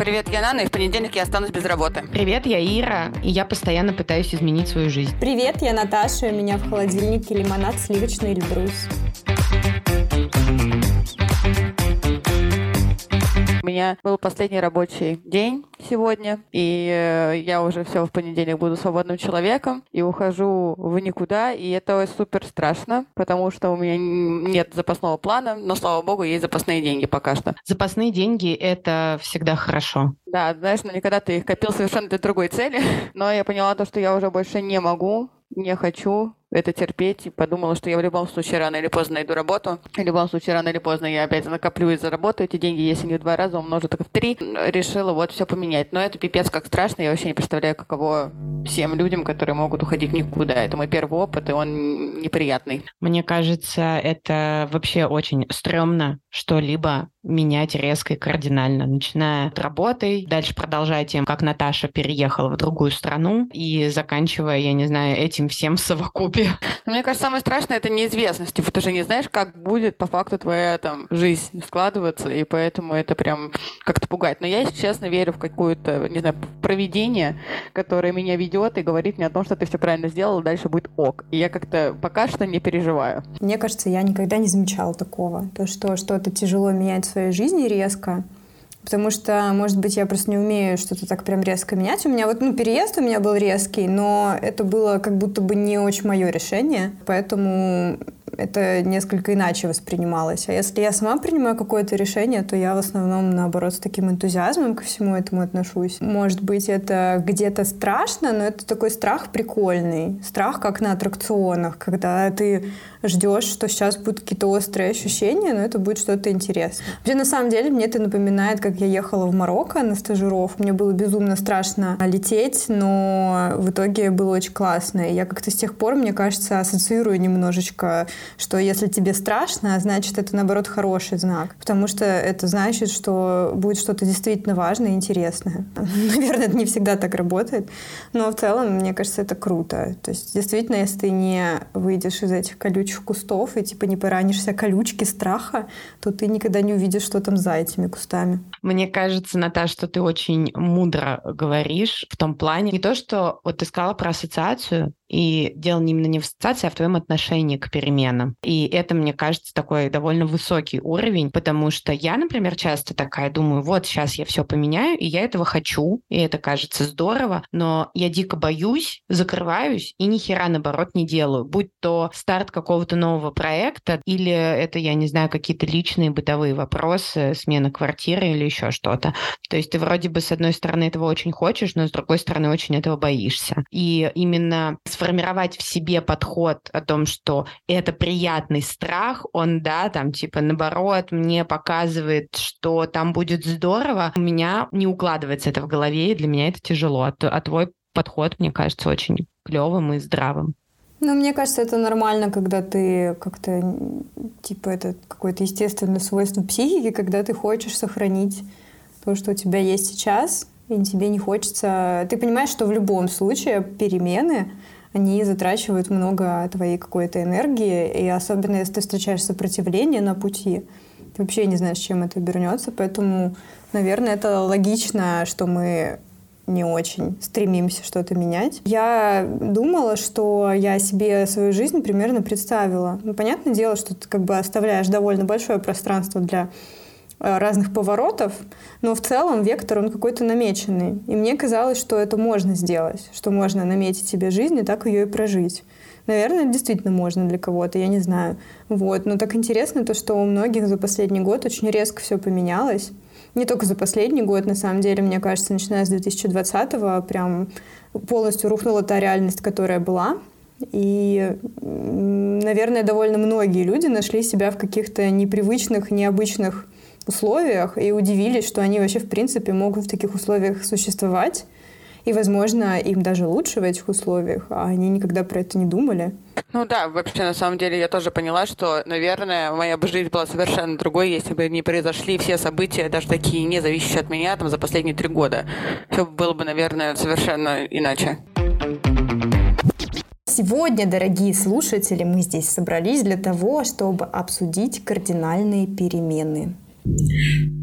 Привет, я Нана, и в понедельник я останусь без работы. Привет, я Ира, и я постоянно пытаюсь изменить свою жизнь. Привет, я Наташа, у меня в холодильнике лимонад сливочный Эльбрус. У меня был последний рабочий день сегодня, и э, я уже все в понедельник буду свободным человеком, и ухожу в никуда, и это супер страшно, потому что у меня нет запасного плана, но, слава богу, есть запасные деньги пока что. Запасные деньги — это всегда хорошо. Да, знаешь, но никогда ты их копил совершенно для другой цели, но я поняла то, что я уже больше не могу, не хочу это терпеть и подумала, что я в любом случае рано или поздно найду работу. В любом случае рано или поздно я опять накоплю и заработаю эти деньги, если не в два раза, умножу так в три. Решила вот все поменять. Но это пипец как страшно, я вообще не представляю, каково всем людям, которые могут уходить никуда. Это мой первый опыт, и он неприятный. Мне кажется, это вообще очень стрёмно что-либо менять резко и кардинально, начиная от работы, дальше продолжая тем, как Наташа переехала в другую страну и заканчивая, я не знаю, этим всем в совокупе. Мне кажется, самое страшное — это неизвестность. Типа, ты же не знаешь, как будет по факту твоя там жизнь складываться, и поэтому это прям как-то пугает. Но я, если честно, верю в какое-то, не знаю, проведение, которое меня ведет и говорит мне о том, что ты все правильно сделал, дальше будет ок. И я как-то пока что не переживаю. Мне кажется, я никогда не замечала такого. То, что что-то тяжело менять в своей жизни резко, Потому что, может быть, я просто не умею что-то так прям резко менять. У меня вот, ну, переезд у меня был резкий, но это было как будто бы не очень мое решение. Поэтому это несколько иначе воспринималось. А если я сама принимаю какое-то решение, то я в основном, наоборот, с таким энтузиазмом ко всему этому отношусь. Может быть, это где-то страшно, но это такой страх прикольный. Страх, как на аттракционах, когда ты ждешь, что сейчас будут какие-то острые ощущения, но это будет что-то интересное. Вообще, на самом деле, мне это напоминает, как я ехала в Марокко на стажировку. Мне было безумно страшно лететь, но в итоге было очень классно. И я как-то с тех пор, мне кажется, ассоциирую немножечко что если тебе страшно, значит, это, наоборот, хороший знак. Потому что это значит, что будет что-то действительно важное и интересное. Наверное, это не всегда так работает. Но в целом, мне кажется, это круто. То есть, действительно, если ты не выйдешь из этих колючих кустов и, типа, не поранишься колючки страха, то ты никогда не увидишь, что там за этими кустами. Мне кажется, Наташа, что ты очень мудро говоришь в том плане. Не то, что вот ты сказала про ассоциацию, и дело именно не в ассоциации, а в твоем отношении к переменам. И это, мне кажется, такой довольно высокий уровень, потому что я, например, часто такая думаю, вот сейчас я все поменяю, и я этого хочу, и это кажется здорово, но я дико боюсь, закрываюсь и ни хера, наоборот, не делаю. Будь то старт какого-то нового проекта, или это, я не знаю, какие-то личные бытовые вопросы, смена квартиры или еще что-то. То есть ты вроде бы, с одной стороны, этого очень хочешь, но с другой стороны, очень этого боишься. И именно с сформировать в себе подход о том, что это приятный страх, он, да, там, типа, наоборот, мне показывает, что там будет здорово, у меня не укладывается это в голове, и для меня это тяжело. А, а твой подход, мне кажется, очень клевым и здравым. Ну, мне кажется, это нормально, когда ты как-то, типа, это какое-то естественное свойство психики, когда ты хочешь сохранить то, что у тебя есть сейчас, и тебе не хочется... Ты понимаешь, что в любом случае перемены они затрачивают много твоей какой-то энергии, и особенно если ты встречаешь сопротивление на пути, ты вообще не знаешь, чем это обернется, поэтому, наверное, это логично, что мы не очень стремимся что-то менять. Я думала, что я себе свою жизнь примерно представила. Ну, понятное дело, что ты как бы оставляешь довольно большое пространство для разных поворотов, но в целом вектор, он какой-то намеченный. И мне казалось, что это можно сделать, что можно наметить себе жизнь и так ее и прожить. Наверное, действительно можно для кого-то, я не знаю. Вот. Но так интересно то, что у многих за последний год очень резко все поменялось. Не только за последний год, на самом деле, мне кажется, начиная с 2020-го прям полностью рухнула та реальность, которая была. И, наверное, довольно многие люди нашли себя в каких-то непривычных, необычных условиях и удивились, что они вообще в принципе могут в таких условиях существовать. И, возможно, им даже лучше в этих условиях, а они никогда про это не думали. Ну да, вообще, на самом деле, я тоже поняла, что, наверное, моя бы жизнь была совершенно другой, если бы не произошли все события, даже такие не зависящие от меня, там, за последние три года. Все было бы, наверное, совершенно иначе. Сегодня, дорогие слушатели, мы здесь собрались для того, чтобы обсудить кардинальные перемены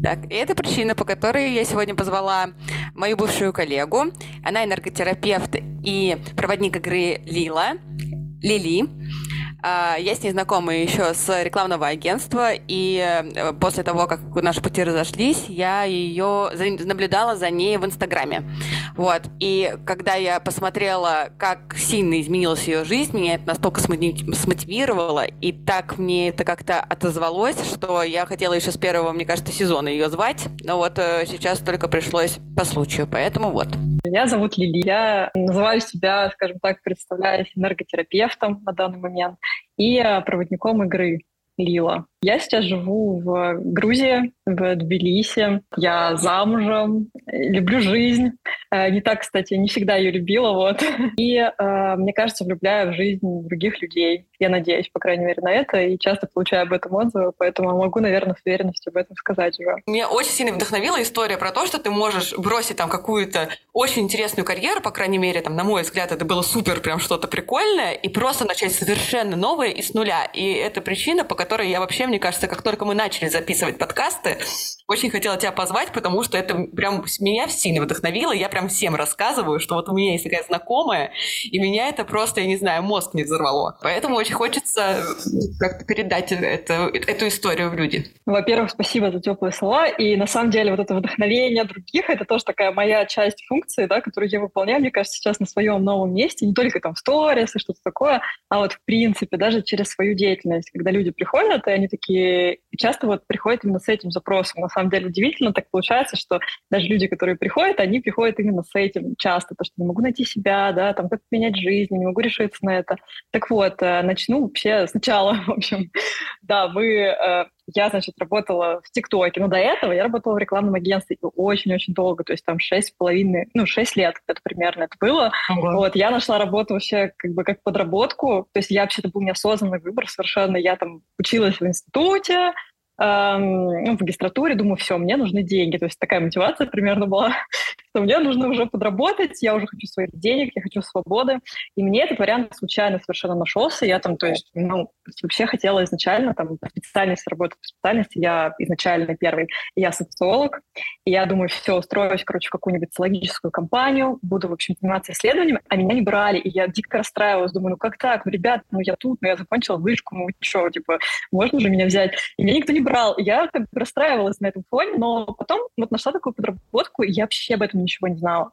Так, и это причина, по которой я сегодня позвала мою бывшую коллегу. Она энерготерапевт и проводник игры Лила, Лили. А, я с ней знакома еще с рекламного агентства, и э, после того, как наши пути разошлись, я ее наблюдала за ней в Инстаграме. Вот. И когда я посмотрела, как сильно изменилась ее жизнь, меня это настолько смотивировало, и так мне это как-то отозвалось, что я хотела еще с первого, мне кажется, сезона ее звать, но вот э, сейчас только пришлось по случаю, поэтому вот. Меня зовут Лили. Я называю себя, скажем так, представляюсь энерготерапевтом на данный момент и э, проводником игры Лила. Я сейчас живу в Грузии, в Тбилиси. Я замужем, люблю жизнь. Э, не так, кстати, не всегда ее любила, вот. И, э, мне кажется, влюбляю в жизнь других людей. Я надеюсь, по крайней мере, на это, и часто получаю об этом отзывы, поэтому могу, наверное, с уверенностью об этом сказать уже. Меня очень сильно вдохновила история про то, что ты можешь бросить там какую-то очень интересную карьеру, по крайней мере, там, на мой взгляд, это было супер, прям что-то прикольное, и просто начать совершенно новое и с нуля. И это причина, по которой я вообще мне кажется, как только мы начали записывать подкасты, очень хотела тебя позвать, потому что это прям меня сильно вдохновило. Я прям всем рассказываю, что вот у меня есть такая знакомая, и меня это просто, я не знаю, мозг не взорвало. Поэтому очень хочется как-то передать это, эту историю в люди. Во-первых, спасибо за теплые слова. И на самом деле вот это вдохновение других, это тоже такая моя часть функции, да, которую я выполняю, мне кажется, сейчас на своем новом месте, не только там в сторис и что-то такое, а вот в принципе даже через свою деятельность, когда люди приходят, и они такие часто вот приходят именно с этим запросом. На самом деле удивительно так получается, что даже люди, которые приходят, они приходят именно с этим часто, то, что не могу найти себя, да, там, как менять жизнь, не могу решиться на это. Так вот, э, начну вообще сначала, в общем. Да, вы я, значит, работала в ТикТоке, но до этого я работала в рекламном агентстве очень-очень долго, то есть там шесть с половиной, ну, шесть лет это примерно это было. Ага. Вот, я нашла работу вообще как бы как подработку, то есть я вообще-то был неосознанный выбор совершенно, я там училась в институте, ну, в магистратуре, думаю, все, мне нужны деньги. То есть такая мотивация примерно была, что мне нужно уже подработать, я уже хочу своих денег, я хочу свободы. И мне этот вариант случайно совершенно нашелся. Я там, то есть, ну, вообще хотела изначально там специальность работать по специальности. Я изначально первый, я социолог. И я думаю, все, устроюсь, короче, в какую-нибудь социологическую компанию, буду, в общем, заниматься исследованиями, а меня не брали. И я дико расстраивалась, думаю, ну как так? Ну, ребят, ну я тут, ну я закончила вышку, ну что, типа, можно же меня взять? И меня никто не брал. Я как бы расстраивалась на этом фоне, но потом вот нашла такую подработку, и я вообще об этом ничего не знала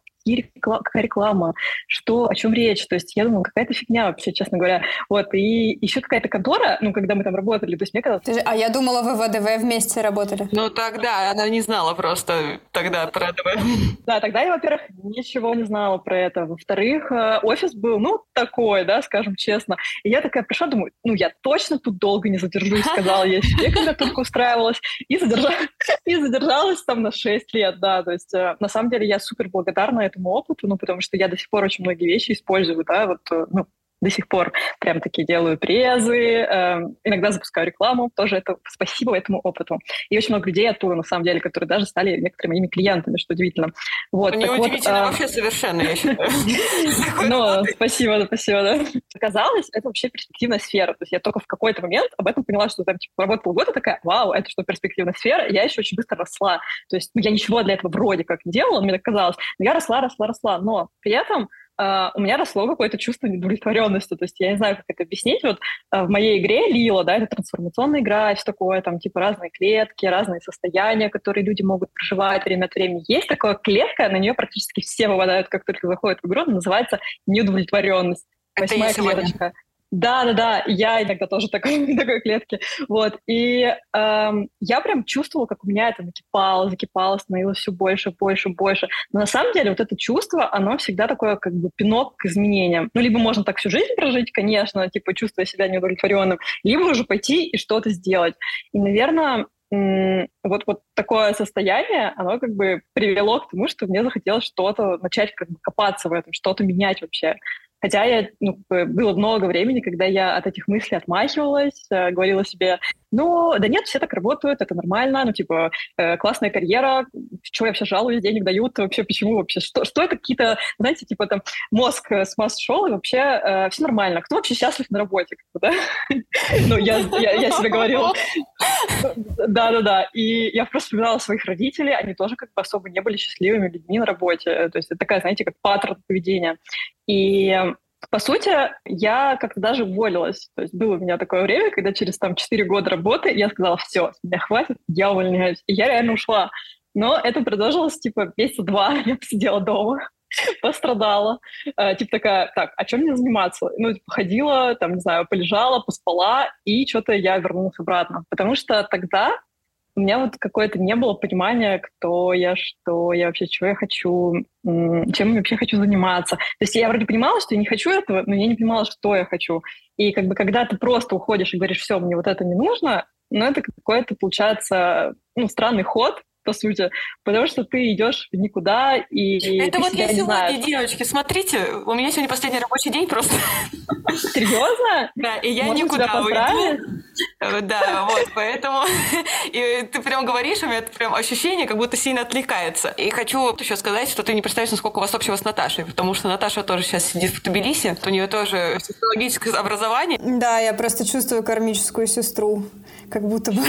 какая реклама, что, о чем речь. То есть я думала, какая-то фигня вообще, честно говоря. Вот, и еще какая-то контора, ну, когда мы там работали, то есть мне казалось... А я думала, вы в АДВ вместе работали. Ну, тогда она не знала просто тогда про АДВ. Да, тогда я, во-первых, ничего не знала про это. Во-вторых, э, офис был, ну, такой, да, скажем честно. И я такая пришла, думаю, ну, я точно тут долго не задержусь, сказала я себе, когда только устраивалась. И, задержалась, и задержалась там на 6 лет, да. То есть, э, на самом деле, я супер благодарна этому опыту, ну, потому что я до сих пор очень многие вещи использую, да, вот, э, ну, до сих пор прям такие делаю презы, э, иногда запускаю рекламу, тоже это спасибо этому опыту. И очень много людей оттуда, на самом деле, которые даже стали некоторыми моими клиентами, что удивительно. Вот, Не удивительно вот, а, вообще совершенно, я считаю. Ну, спасибо, спасибо, да. Оказалось, это вообще перспективная сфера. То есть я только в какой-то момент об этом поняла, что там, типа, работала года такая, вау, это что, перспективная сфера? Я еще очень быстро росла. То есть ну, я ничего для этого вроде как не делала, мне так казалось. Но я росла, росла, росла. Но при этом Uh, у меня росло какое-то чувство недовлетворенности. То есть я не знаю, как это объяснить. Вот uh, в моей игре Лила, да, это трансформационная игра, все такое, там типа разные клетки, разные состояния, которые люди могут проживать время от времени. Есть такая клетка, на нее практически все выпадают, как только заходят в игру, называется неудовлетворенность. Восьмая клеточка. Да, да, да, я иногда тоже такой, такой клетке. Вот. И эм, я прям чувствовала, как у меня это накипало, закипало, становилось все больше, больше, больше. Но на самом деле вот это чувство, оно всегда такое как бы пинок к изменениям. Ну, либо можно так всю жизнь прожить, конечно, типа чувствуя себя неудовлетворенным, либо уже пойти и что-то сделать. И, наверное, вот, вот такое состояние, оно как бы привело к тому, что мне захотелось что-то начать как бы копаться в этом, что-то менять вообще. Хотя я, ну, было много времени, когда я от этих мыслей отмахивалась, э, говорила себе, ну, да нет, все так работают, это нормально, ну, типа, э, классная карьера, что я вообще жалуюсь, денег дают, вообще почему вообще, что, что это какие-то, знаете, типа там мозг с масс шел, и вообще э, все нормально. Кто вообще счастлив на работе, да? Ну, я, я, я себе говорила. Да-да-да. И я просто вспоминала своих родителей, они тоже как бы особо не были счастливыми людьми на работе. То есть это такая, знаете, как паттерн поведения. И по сути, я как-то даже уволилась. То есть было у меня такое время, когда через там 4 года работы я сказала, все, меня хватит, я увольняюсь. И я реально ушла. Но это продолжилось типа месяца два. Я посидела дома, пострадала. Э, типа такая, так, а чем мне заниматься? Ну, типа, ходила, там, не знаю, полежала, поспала, и что-то я вернулась обратно. Потому что тогда у меня вот какое-то не было понимания, кто я, что я вообще, чего я хочу, чем я вообще хочу заниматься. То есть я вроде понимала, что я не хочу этого, но я не понимала, что я хочу. И как бы когда ты просто уходишь и говоришь, все, мне вот это не нужно, ну это какой-то, получается, ну, странный ход, по сути, потому что ты идешь в никуда и Это вот я не сегодня, знаешь. девочки, смотрите, у меня сегодня последний рабочий день просто. Серьезно? Да, и я Можно никуда уйду. Э, Да, вот, поэтому и ты прям говоришь, у меня прям ощущение, как будто сильно отвлекается. И хочу еще сказать, что ты не представляешь, насколько у вас общего с Наташей, потому что Наташа тоже сейчас сидит в Тбилиси, у нее тоже психологическое образование. Да, я просто чувствую кармическую сестру. Как будто бы,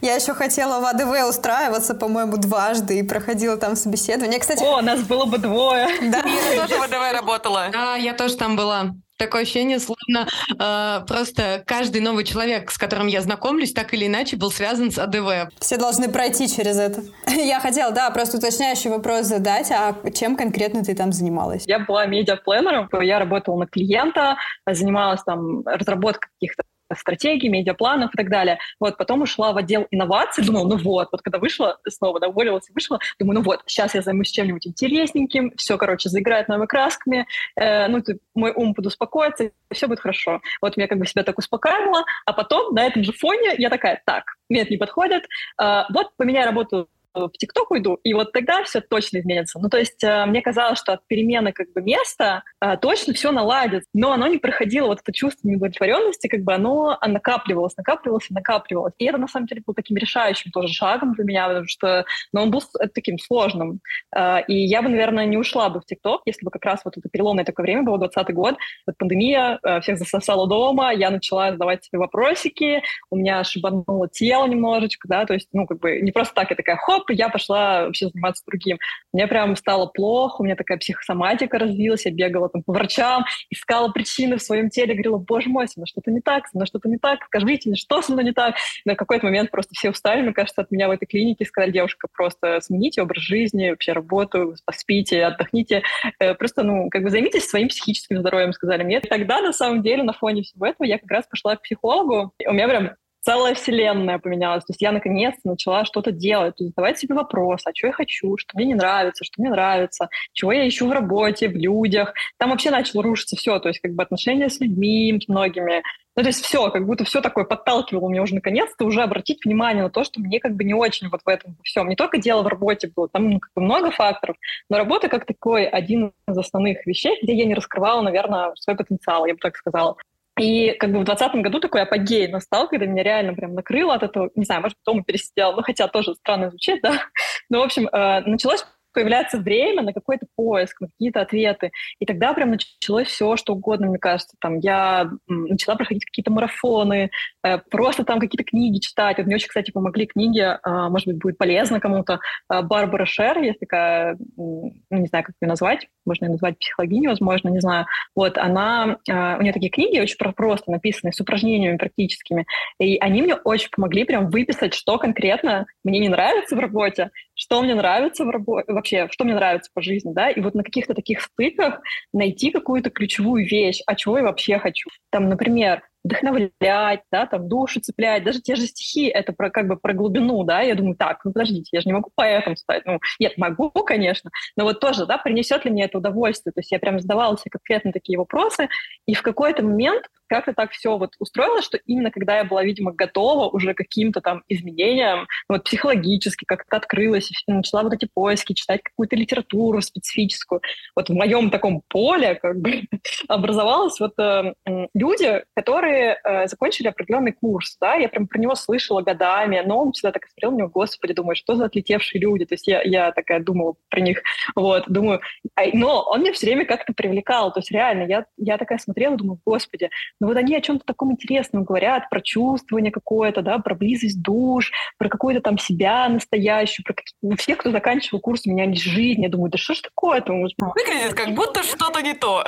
Я еще хотела в АДВ устраиваться, по-моему, дважды и проходила там собеседование. Кстати, О, нас было бы двое. да. Я тоже в ВДВ работала. Да, я тоже там была. Такое ощущение, словно э, просто каждый новый человек, с которым я знакомлюсь, так или иначе был связан с АДВ. Все должны пройти через это. Я хотела, да, просто уточняющий вопрос задать, а чем конкретно ты там занималась? Я была медиапланером, я работала на клиента, занималась там разработкой каких-то стратегий, медиапланов и так далее. Вот, потом ушла в отдел инноваций, думала, ну вот, вот когда вышла снова, да, уволилась и вышла, думаю, ну вот, сейчас я займусь чем-нибудь интересненьким, все, короче, заиграет новыми красками, э, ну, ты, мой ум подуспокоится, все будет хорошо. Вот я как бы себя так успокаивала, а потом на этом же фоне я такая, так, мне это не подходит, э, вот поменяй работу в ТикТок уйду, и вот тогда все точно изменится. Ну, то есть э, мне казалось, что от перемены как бы места э, точно все наладится, но оно не проходило, вот это чувство неудовлетворенности, как бы оно накапливалось, накапливалось и накапливалось. И это, на самом деле, был таким решающим тоже шагом для меня, потому что но он был с- таким сложным. Э, и я бы, наверное, не ушла бы в ТикТок, если бы как раз вот это переломное такое время было, 20 год, вот пандемия, э, всех засосала дома, я начала задавать себе вопросики, у меня шибануло тело немножечко, да, то есть, ну, как бы не просто так, я такая, хоп, и я пошла вообще заниматься другим. Мне прям стало плохо, у меня такая психосоматика развилась, я бегала там по врачам, искала причины в своем теле, говорила, боже мой, со мной что-то не так, со мной что-то не так, скажите мне, что со мной не так. И на какой-то момент просто все устали, мне кажется, от меня в этой клинике, сказали, девушка, просто смените образ жизни, вообще работу, поспите, отдохните, Э, просто, ну, как бы займитесь своим психическим здоровьем, сказали мне. И тогда, на самом деле, на фоне всего этого я как раз пошла к психологу, у меня прям целая вселенная поменялась. То есть я наконец-то начала что-то делать, то есть задавать себе вопрос, а что я хочу, что мне не нравится, что мне нравится, чего я ищу в работе, в людях. Там вообще начало рушиться все, то есть как бы отношения с людьми многими. Ну, то есть все, как будто все такое подталкивало меня уже наконец-то уже обратить внимание на то, что мне как бы не очень вот в этом всем. Не только дело в работе было, там ну, как бы много факторов, но работа как такой один из основных вещей, где я не раскрывала, наверное, свой потенциал, я бы так сказала. И как бы в 2020 году такой апогей настал, когда меня реально прям накрыло от этого. Не знаю, может, дома пересидела, ну, хотя тоже странно звучит, да. Но, в общем, э, началось появляется время на какой-то поиск, на какие-то ответы. И тогда прям началось все, что угодно, мне кажется. Там я начала проходить какие-то марафоны, э, просто там какие-то книги читать. Вот мне очень, кстати, помогли книги, э, может быть, будет полезно кому-то. Э, Барбара Шер, есть такая, ну, не знаю, как ее назвать, можно ее назвать психологиней, возможно, не знаю. Вот, она, э, у нее такие книги очень про- просто написаны, с упражнениями практическими. И они мне очень помогли прям выписать, что конкретно мне не нравится в работе, что мне нравится в работе, вообще, что мне нравится по жизни, да, и вот на каких-то таких стыках найти какую-то ключевую вещь, а чего я вообще хочу. Там, например, вдохновлять, да, там, душу цеплять, даже те же стихи, это про, как бы про глубину, да, я думаю, так, ну, подождите, я же не могу поэтом стать, ну, нет, могу, конечно, но вот тоже, да, принесет ли мне это удовольствие, то есть я прям задавала себе конкретно такие вопросы, и в какой-то момент как-то так все вот устроилось, что именно когда я была, видимо, готова уже каким-то там изменениям, ну, вот психологически как-то открылась, и начала вот эти поиски, читать какую-то литературу специфическую, вот в моем таком поле как бы образовалось вот э, люди, которые которые э, закончили определенный курс, да, я прям про него слышала годами, но он всегда так смотрел на него, господи, думаю, что за отлетевшие люди, то есть я, я такая думала про них, вот, думаю, а, но он меня все время как-то привлекал, то есть реально, я, я такая смотрела, думаю, господи, ну вот они о чем-то таком интересном говорят, про чувствование какое-то, да, про близость душ, про какую-то там себя настоящую, про какие... все, кто заканчивал курс «Менялись жизнь», я думаю, да что ж такое-то? Выглядит как будто что-то не то.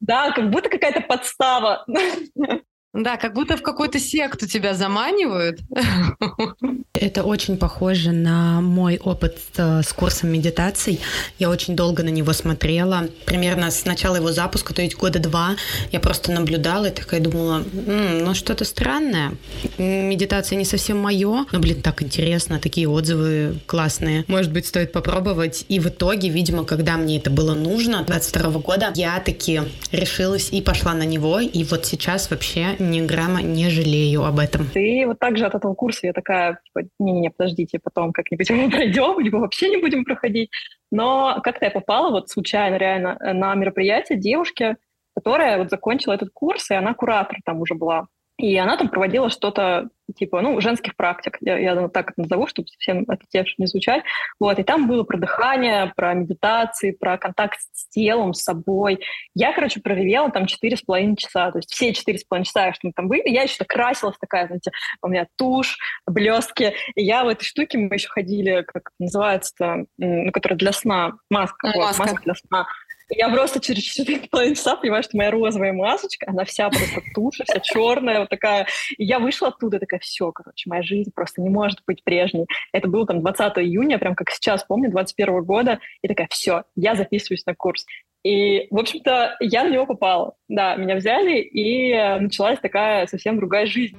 Да, как будто какая-то подстава. Да, как будто в какую-то секту тебя заманивают. Это очень похоже на мой опыт э, с курсом медитаций. Я очень долго на него смотрела. Примерно с начала его запуска, то есть года два, я просто наблюдала и такая думала, М, ну что-то странное. Медитация не совсем мое, но, блин, так интересно, такие отзывы классные. Может быть, стоит попробовать. И в итоге, видимо, когда мне это было нужно, 22 года, я таки решилась и пошла на него. И вот сейчас вообще ни грамма не жалею об этом. И вот так же от этого курса я такая, типа, не-не-не, подождите, потом как-нибудь мы пройдем, либо вообще не будем проходить. Но как-то я попала вот случайно реально на мероприятие девушки, которая вот закончила этот курс, и она куратор там уже была. И она там проводила что-то типа, ну, женских практик, я, я так это назову, чтобы совсем отлетевшим не звучать. Вот, и там было про дыхание, про медитации, про контакт с телом, с собой. Я, короче, проревела там четыре с половиной часа, то есть все четыре с половиной часа, что мы там были, я еще красилась такая, знаете, у меня тушь, блестки, и я в этой штуке, мы еще ходили, как называется, ну, которая для сна, маска, маска. Вот, маска для сна. Я просто через 4,5 часа понимаю, что моя розовая масочка, она вся просто туша, вся черная, вот такая. И я вышла оттуда, такая, все, короче, моя жизнь просто не может быть прежней. Это было там 20 июня, прям как сейчас помню, 21 года. И такая, все, я записываюсь на курс. И, в общем-то, я на него попала. Да, меня взяли, и началась такая совсем другая жизнь.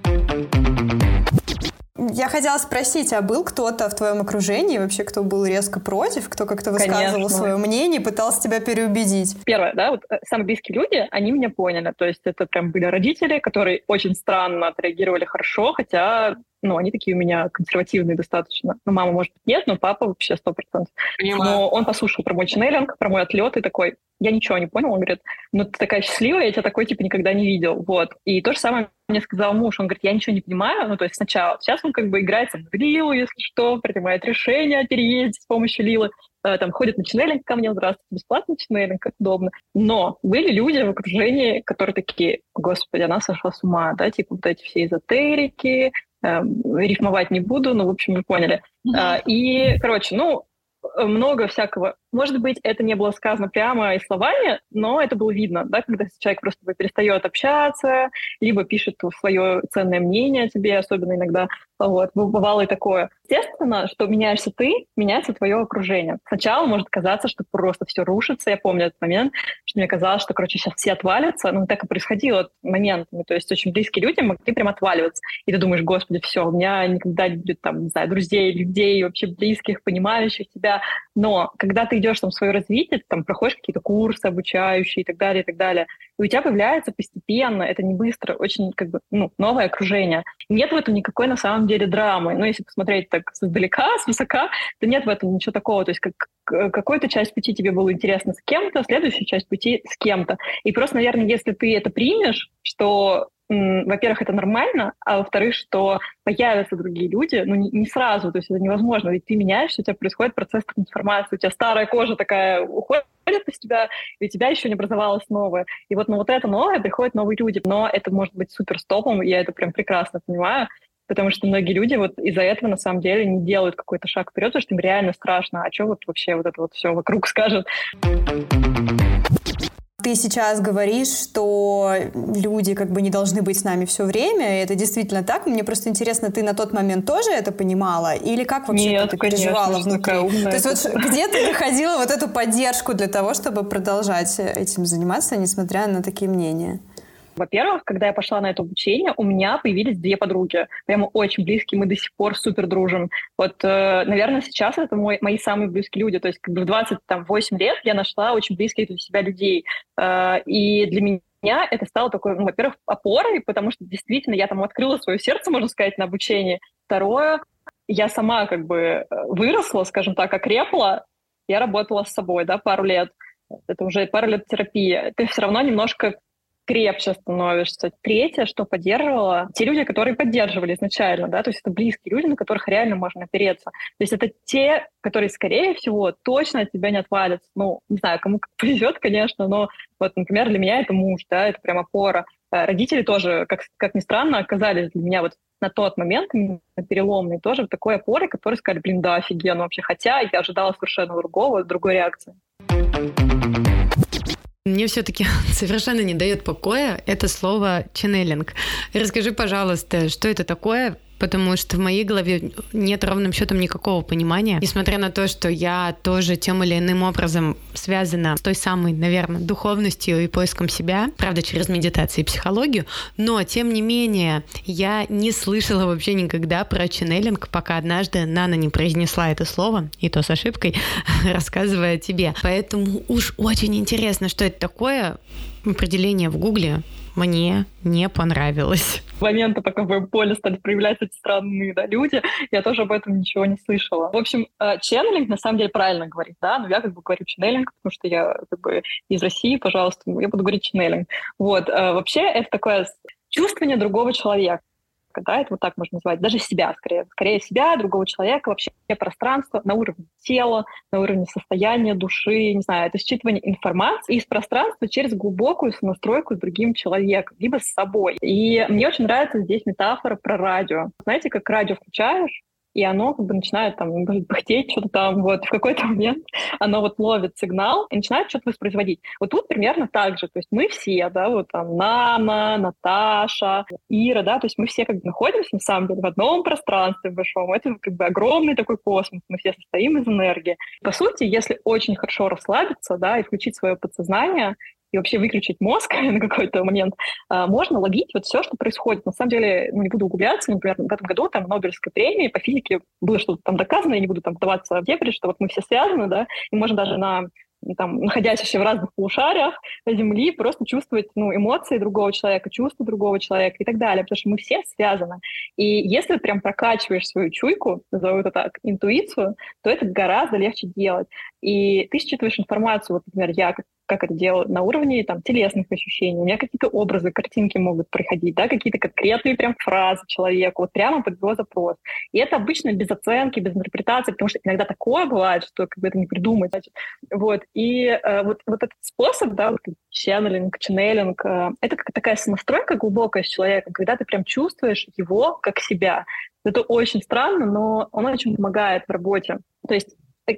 Я хотела спросить, а был кто-то в твоем окружении, вообще, кто был резко против, кто как-то высказывал Конечно. свое мнение, пытался тебя переубедить? Первое, да, вот э, самые близкие люди, они меня поняли. То есть это прям были родители, которые очень странно отреагировали хорошо, хотя ну, они такие у меня консервативные достаточно. Ну, мама, может быть, нет, но папа вообще сто процентов. Но он послушал про мой ченнелинг, про мой отлет и такой, я ничего не понял. Он говорит, ну, ты такая счастливая, я тебя такой, типа, никогда не видел. Вот. И то же самое мне сказал муж. Он говорит, я ничего не понимаю. Ну, то есть сначала. Сейчас он как бы играется в Лилу, если что, принимает решение о переезде с помощью Лилы. Э, Там ходит на ченнелинг ко мне, здравствуйте, бесплатный ченнелинг, как удобно. Но были люди в окружении, которые такие, господи, она сошла с ума, да, типа вот эти все эзотерики, рифмовать не буду, но, в общем, вы поняли. А, И, короче, ну, много всякого. Может быть, это не было сказано прямо и словами, но это было видно, да, когда человек просто перестает общаться, либо пишет свое ценное мнение о тебе, особенно иногда. Вот, бывало и такое. Естественно, что меняешься ты, меняется твое окружение. Сначала может казаться, что просто все рушится. Я помню этот момент, что мне казалось, что, короче, сейчас все отвалятся. Ну, так и происходило моментами. То есть очень близкие люди могли прям отваливаться. И ты думаешь, господи, все, у меня никогда не будет, там, не знаю, друзей, людей, вообще близких, понимающих тебя. Но когда ты идешь там свое развитие, ты там проходишь какие-то курсы обучающие и так далее, и так далее, и у тебя появляется постепенно, это не быстро, очень как бы, ну, новое окружение. Нет в этом никакой на самом деле драмы. Но если посмотреть так издалека, свысока, то нет в этом ничего такого. То есть как, какую-то часть пути тебе было интересно с кем-то, следующая часть пути с кем-то. И просто, наверное, если ты это примешь, что во-первых, это нормально, а во-вторых, что появятся другие люди, ну, не, не сразу, то есть это невозможно, ведь ты меняешься, у тебя происходит процесс трансформации, у тебя старая кожа такая уходит из тебя, и у тебя еще не образовалась новая. И вот на вот это новое приходят новые люди, но это может быть супер стопом, я это прям прекрасно понимаю, потому что многие люди вот из-за этого на самом деле не делают какой-то шаг вперед, потому что им реально страшно, а что вот вообще вот это вот все вокруг скажет. Ты сейчас говоришь, что люди как бы не должны быть с нами все время, и это действительно так. Мне просто интересно, ты на тот момент тоже это понимала? Или как вообще Нет, ты переживала конечно, внутри? такая умная. То есть вот где ты находила вот эту поддержку для того, чтобы продолжать этим заниматься, несмотря на такие мнения? Во-первых, когда я пошла на это обучение, у меня появились две подруги, прямо очень близкие, мы до сих пор супер дружим. Вот, э, наверное, сейчас это мой, мои самые близкие люди, то есть как бы в 28 лет я нашла очень близких для себя людей, э, и для меня меня это стало такой, ну, во-первых, опорой, потому что действительно я там открыла свое сердце, можно сказать, на обучение. Второе, я сама как бы выросла, скажем так, окрепла, я работала с собой, да, пару лет. Это уже пару лет терапии. Ты все равно немножко крепче становишься. Третье, что поддерживало, те люди, которые поддерживали изначально, да, то есть это близкие люди, на которых реально можно опереться. То есть это те, которые, скорее всего, точно от тебя не отвалятся. Ну, не знаю, кому повезет, конечно, но вот, например, для меня это муж, да, это прям опора. Э, родители тоже, как, как ни странно, оказались для меня вот на тот момент переломный тоже в такой опорой, которые сказали, блин, да, офигенно вообще. Хотя я ожидала совершенно другого, другой реакции. Мне все-таки совершенно не дает покоя это слово ченнелинг. Расскажи, пожалуйста, что это такое, потому что в моей голове нет ровным счетом никакого понимания. Несмотря на то, что я тоже тем или иным образом связана с той самой, наверное, духовностью и поиском себя, правда, через медитацию и психологию, но, тем не менее, я не слышала вообще никогда про ченнелинг, пока однажды Нана не произнесла это слово, и то с ошибкой, рассказывая тебе. Поэтому уж очень интересно, что это такое. Определение в Гугле мне не понравилось. В момента, пока в поле стали проявляться эти странные да, люди, я тоже об этом ничего не слышала. В общем, э, ченнелинг на самом деле правильно говорит, да, но я как бы говорю ченнелинг, потому что я как бы из России, пожалуйста, я буду говорить ченнелинг. Вот, э, вообще это такое чувствование другого человека человека, да, это вот так можно назвать, даже себя скорее, скорее себя, другого человека, вообще пространство на уровне тела, на уровне состояния души, не знаю, это считывание информации из пространства через глубокую сонастройку с другим человеком, либо с собой. И мне очень нравится здесь метафора про радио. Знаете, как радио включаешь, и оно как бы начинает там пыхтеть что-то там, вот в какой-то момент оно вот ловит сигнал и начинает что-то воспроизводить. Вот тут примерно так же, то есть мы все, да, вот там Нана, Наташа, Ира, да, то есть мы все как бы находимся на самом деле в одном пространстве большом, это как бы огромный такой космос, мы все состоим из энергии. По сути, если очень хорошо расслабиться, да, и включить свое подсознание, и вообще выключить мозг на какой-то момент, а, можно ловить вот все, что происходит. На самом деле, ну, не буду углубляться, например, в этом году там Нобелевской премии по физике было что-то там доказано, я не буду там вдаваться в дебри, что вот мы все связаны, да, и можно даже на там, находясь еще в разных полушариях Земли, просто чувствовать ну, эмоции другого человека, чувства другого человека и так далее, потому что мы все связаны. И если ты прям прокачиваешь свою чуйку, назову это так, интуицию, то это гораздо легче делать. И ты считываешь информацию, вот, например, я как как это делаю, на уровне там, телесных ощущений. У меня какие-то образы, картинки могут приходить, да, какие-то конкретные прям фразы человеку, вот прямо под его запрос. И это обычно без оценки, без интерпретации, потому что иногда такое бывает, что как бы это не придумать. Значит. Вот. И э, вот, вот этот способ, да, вот, ченнелинг, ченнелинг, э, это как такая самостройка глубокая с человеком, когда ты прям чувствуешь его как себя. Это очень странно, но он очень помогает в работе. То есть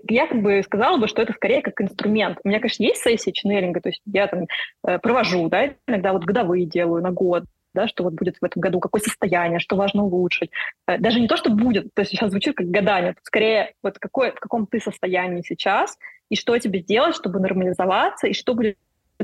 я как бы сказала бы, что это скорее как инструмент. У меня, конечно, есть сессии ченнелинга, то есть я там э, провожу, да, иногда вот годовые делаю на год, да, что вот будет в этом году, какое состояние, что важно улучшить. Э, даже не то, что будет, то есть сейчас звучит как гадание, скорее вот какое, в каком ты состоянии сейчас, и что тебе делать, чтобы нормализоваться, и что будет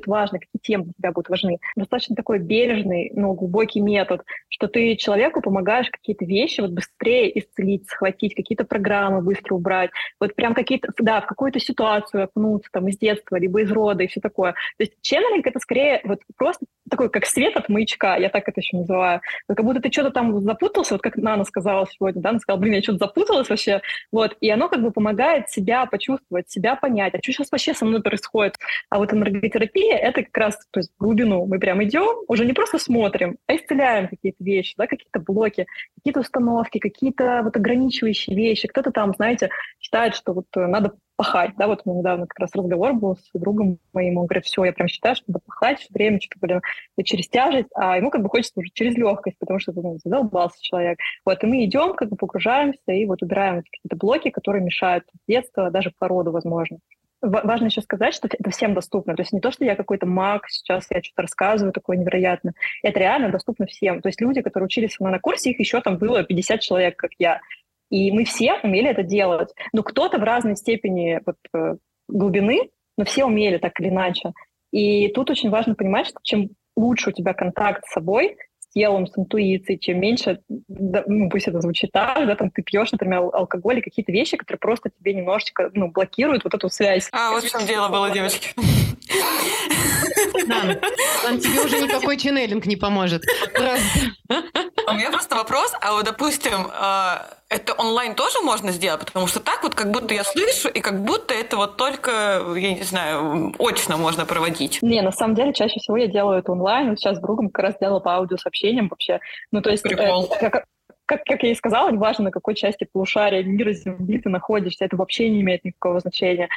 важно, какие темы для тебя будут важны. Достаточно такой бережный, но глубокий метод, что ты человеку помогаешь какие-то вещи вот быстрее исцелить, схватить, какие-то программы быстро убрать, вот прям какие-то, да, в какую-то ситуацию окунуться там из детства, либо из рода и все такое. То есть ченнелинг — это скорее вот просто такой, как свет от маячка, я так это еще называю. Как будто ты что-то там запутался, вот как Нана сказала сегодня, да, она сказала, блин, я что-то запуталась вообще, вот, и оно как бы помогает себя почувствовать, себя понять, а что сейчас вообще со мной происходит. А вот энерготерапия терапия — это как раз то есть, глубину. Мы прям идем, уже не просто смотрим, а исцеляем какие-то вещи, да, какие-то блоки, какие-то установки, какие-то вот ограничивающие вещи. Кто-то там, знаете, считает, что вот э, надо пахать, да, вот у меня недавно как раз разговор был с другом моим, он говорит, все, я прям считаю, что надо пахать все время, что-то, блин, через тяжесть, а ему как бы хочется уже через легкость, потому что ну, задолбался человек. Вот, и мы идем, как бы погружаемся и вот убираем какие-то блоки, которые мешают с детства, даже по роду, возможно важно еще сказать, что это всем доступно. То есть не то, что я какой-то маг, сейчас я что-то рассказываю такое невероятное. Это реально доступно всем. То есть люди, которые учились со мной на курсе, их еще там было 50 человек, как я. И мы все умели это делать. Но кто-то в разной степени вот, э, глубины, но все умели так или иначе. И тут очень важно понимать, что чем лучше у тебя контакт с собой, телом, с интуицией, чем меньше, да, ну, пусть это звучит так, да, там ты пьешь, например, алкоголь и какие-то вещи, которые просто тебе немножечко, ну, блокируют вот эту связь. А, вот в чем дело было, девочки. Да, он тебе уже никакой ченнелинг не поможет. У меня просто вопрос, а вот, допустим, а, это онлайн тоже можно сделать? Потому что так вот как будто я слышу, и как будто это вот только, я не знаю, очно можно проводить. Не, на самом деле чаще всего я делаю это онлайн. Вот сейчас с другом как раз делала по аудиосообщениям вообще. Ну, то есть... Э, Прикол. Э, как, как, как я и сказала, неважно, на какой части полушария мира Земли ты находишься, это вообще не имеет никакого значения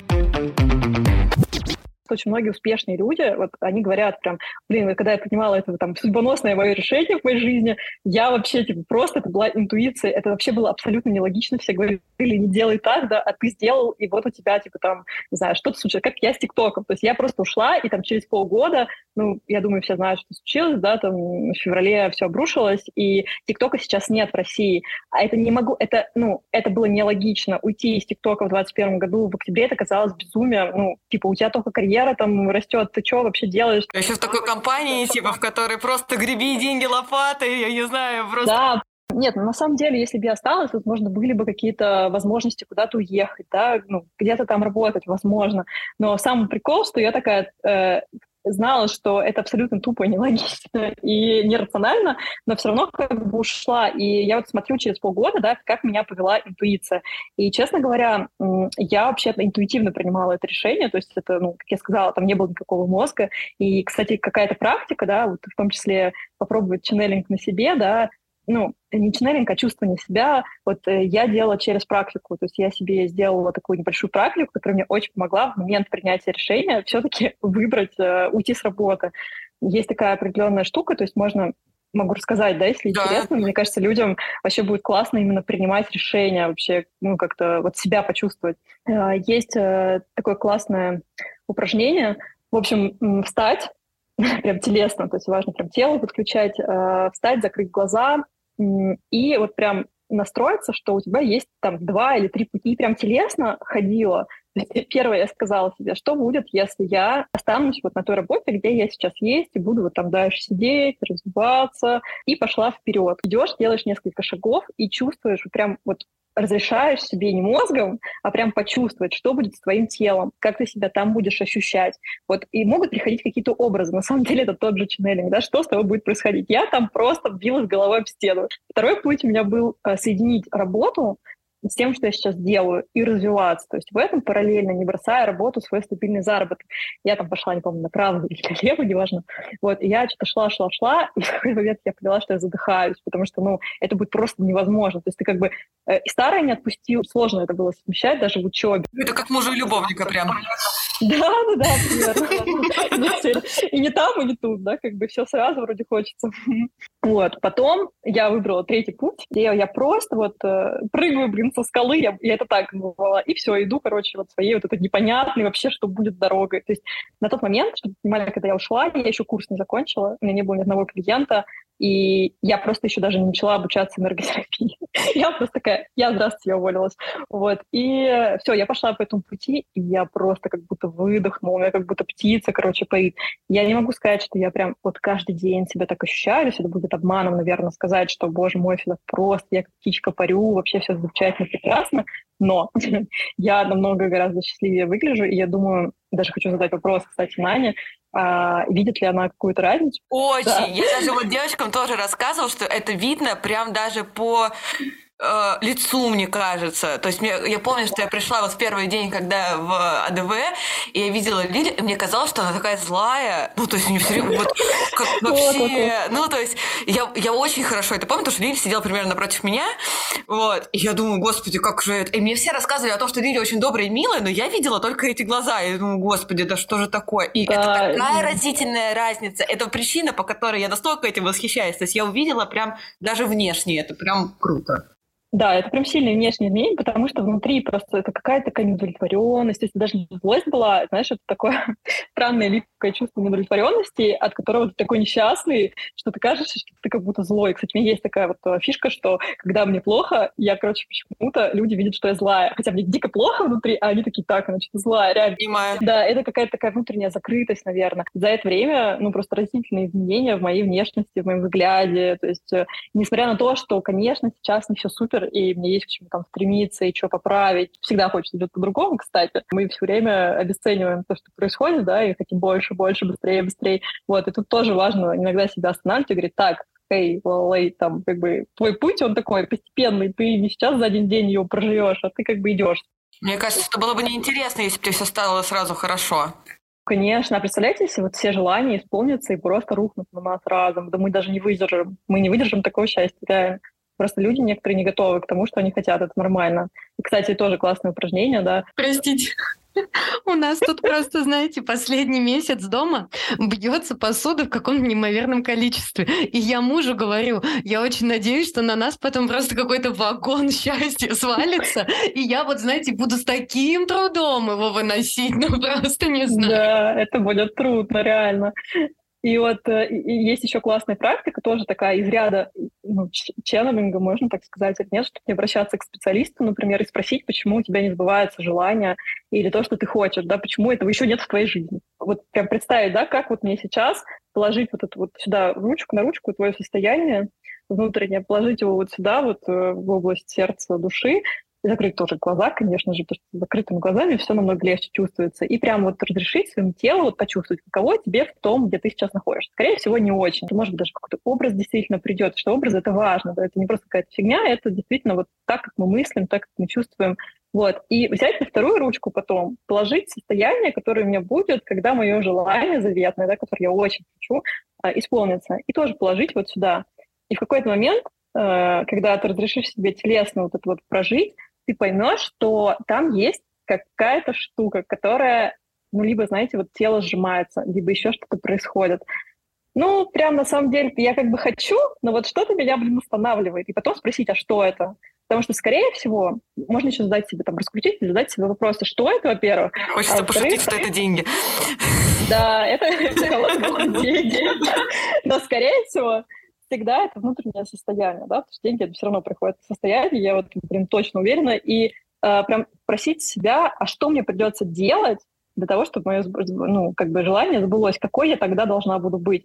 очень многие успешные люди, вот они говорят прям, блин, когда я понимала это там судьбоносное мое решение в моей жизни, я вообще, типа, просто, это была интуиция, это вообще было абсолютно нелогично, все говорили, не делай так, да, а ты сделал, и вот у тебя, типа, там, не знаю, что-то случилось, как я с ТикТоком, то есть я просто ушла, и там через полгода, ну, я думаю, все знают, что случилось, да, там в феврале все обрушилось, и ТикТока сейчас нет в России, а это не могу, это, ну, это было нелогично, уйти из ТикТока в 2021 году, в октябре это казалось безумием, ну, типа, у тебя только карьера карьера там растет, ты что вообще делаешь? Еще в такой компании, типа, в которой просто греби деньги лопатой, я не знаю, просто... Да, нет, ну, на самом деле, если бы я осталась, возможно, были бы какие-то возможности куда-то уехать, да, ну, где-то там работать, возможно. Но самый прикол, что я такая э, знала, что это абсолютно тупо, нелогично и нерационально, но все равно как бы ушла. И я вот смотрю через полгода, да, как меня повела интуиция. И, честно говоря, я вообще интуитивно принимала это решение, то есть это, ну, как я сказала, там не было никакого мозга. И, кстати, какая-то практика, да, вот в том числе попробовать ченнелинг на себе, да, ну, не ченнелинг, а чувствование себя, вот э, я делала через практику, то есть я себе сделала такую небольшую практику, которая мне очень помогла в момент принятия решения все-таки выбрать, э, уйти с работы. Есть такая определенная штука, то есть можно могу рассказать, да, если да. интересно. Мне кажется, людям вообще будет классно именно принимать решения, вообще, ну, как-то вот себя почувствовать. Э, есть такое классное упражнение. В общем, встать, прям телесно, то есть важно прям тело подключать, встать, закрыть глаза, и вот прям настроиться, что у тебя есть там два или три пути, и прям телесно ходила. Первое я сказала себе, что будет, если я останусь вот на той работе, где я сейчас есть, и буду вот там дальше сидеть, развиваться, и пошла вперед. Идешь, делаешь несколько шагов и чувствуешь прям вот разрешаешь себе не мозгом, а прям почувствовать, что будет с твоим телом, как ты себя там будешь ощущать. Вот, и могут приходить какие-то образы. На самом деле это тот же ченнелинг, да, что с тобой будет происходить. Я там просто билась головой об стену. Второй путь у меня был э, соединить работу с тем, что я сейчас делаю, и развиваться. То есть в этом параллельно, не бросая работу, свой стабильный заработок. Я там пошла, не помню, направо или налево, неважно. Вот, и я что-то шла, шла, шла, и в какой момент я поняла, что я задыхаюсь, потому что, ну, это будет просто невозможно. То есть ты как бы э, и старое не отпустил, сложно это было совмещать даже в учебе. Это как мужа и любовника прям. Да, ну да, примерно. И не там, и не тут, да, как бы все сразу вроде хочется. Вот, потом я выбрала третий путь, где я просто вот э, прыгаю, блин, со скалы, я, я это так называла, и все, иду, короче, вот своей вот этой непонятной вообще, что будет дорогой. То есть на тот момент, чтобы понимали, когда я ушла, я еще курс не закончила, у меня не было ни одного клиента, и я просто еще даже не начала обучаться энерготерапии. я просто такая, я здравствуйте, я уволилась. Вот. И все, я пошла по этому пути, и я просто как будто выдохнула, у меня как будто птица, короче, поит. Я не могу сказать, что я прям вот каждый день себя так ощущаю, это будет обманом, наверное, сказать, что, боже мой, так просто, я как птичка парю, вообще все замечательно, прекрасно. Но я намного гораздо счастливее выгляжу, и я думаю, даже хочу задать вопрос, кстати, Нане, а, видит ли она какую-то разницу? Очень. Да. Я даже вот девочкам тоже рассказывала, что это видно прям даже по э, лицу, мне кажется. То есть мне, я помню, что я пришла вот в первый день, когда в АДВ, и я видела Лили, и мне казалось, что она такая злая. Ну, то есть у нее все время вот как вообще... Ну, то есть я, я очень хорошо это помню, потому что Лили сидела примерно напротив меня, вот, и я думаю, господи, как же это... И мне все рассказывали о том, что Лили очень добрая и милая, но я видела только эти глаза, и я думаю, господи, да что же такое? И да, это такая разительная разница. Это причина, по которой я настолько этим восхищаюсь. То есть я увидела прям даже внешне, это прям круто. Да, это прям сильный внешний изменение, потому что внутри просто это какая-то такая неудовлетворенность, то есть даже злость была, знаешь, это такое странное липкое чувство неудовлетворенности, от которого ты такой несчастный, что ты кажется, что ты как будто злой. Кстати, у меня есть такая вот э, фишка, что когда мне плохо, я, короче, почему-то люди видят, что я злая, хотя мне дико плохо внутри, а они такие, так, она что-то злая, реально. Понимаю. Да, это какая-то такая внутренняя закрытость, наверное. За это время, ну, просто разительные изменения в моей внешности, в моем взгляде, то есть, э, несмотря на то, что, конечно, сейчас не все супер, супер, и мне есть к чему там стремиться и что поправить. Всегда хочется идет по-другому, кстати. Мы все время обесцениваем то, что происходит, да, и хотим больше, больше, быстрее, быстрее. Вот, и тут тоже важно иногда себя останавливать и говорить, так, эй, лей, там, как бы, твой путь, он такой постепенный, ты не сейчас за один день его проживешь, а ты как бы идешь. Мне кажется, что было бы неинтересно, если бы тебе все стало сразу хорошо. Конечно, а представляете, если вот все желания исполнятся и просто рухнут на нас разом, да мы даже не выдержим, мы не выдержим такого счастья, реально. Просто люди некоторые не готовы к тому, что они хотят, это нормально. И, кстати, тоже классное упражнение, да. Простите. У нас тут просто, знаете, последний месяц дома бьется посуда в каком-то неимоверном количестве. И я мужу говорю, я очень надеюсь, что на нас потом просто какой-то вагон счастья свалится. И я вот, знаете, буду с таким трудом его выносить, ну просто не знаю. Да, это будет трудно, реально. И вот э, и есть еще классная практика, тоже такая из ряда ну, ченнелинга, можно так сказать, или нет, чтобы не обращаться к специалисту, например, и спросить, почему у тебя не сбывается желание или то, что ты хочешь, да, почему этого еще нет в твоей жизни. Вот прям представить, да, как вот мне сейчас положить вот эту вот сюда ручку на ручку твое состояние внутреннее, положить его вот сюда, вот э, в область сердца, души, закрыть тоже глаза, конечно же, потому что с закрытыми глазами все намного легче чувствуется. И прям вот разрешить своему телу вот почувствовать, каково тебе в том, где ты сейчас находишься. Скорее всего, не очень. Может быть, даже какой-то образ действительно придет, что образ — это важно, да, это не просто какая-то фигня, это действительно вот так, как мы мыслим, так, как мы чувствуем. Вот. И взять на вторую ручку потом, положить состояние, которое у меня будет, когда мое желание заветное, да, которое я очень хочу, а, исполнится. И тоже положить вот сюда. И в какой-то момент, э, когда ты разрешишь себе телесно вот это вот прожить, ты поймешь, что там есть какая-то штука, которая, ну, либо, знаете, вот тело сжимается, либо еще что-то происходит. Ну, прям на самом деле я как бы хочу, но вот что-то меня, блин, останавливает. И потом спросить, а что это? Потому что, скорее всего, можно еще задать себе, там, раскрутить задать себе вопросы, что это, во-первых. Хочется а пошутить, что это деньги. Да, это деньги. Но, скорее всего, всегда это внутреннее состояние, да, то есть деньги это все равно приходят в состояние, я вот, блин, точно уверена, и э, прям просить себя, а что мне придется делать для того, чтобы мое, ну, как бы желание сбылось, какой я тогда должна буду быть.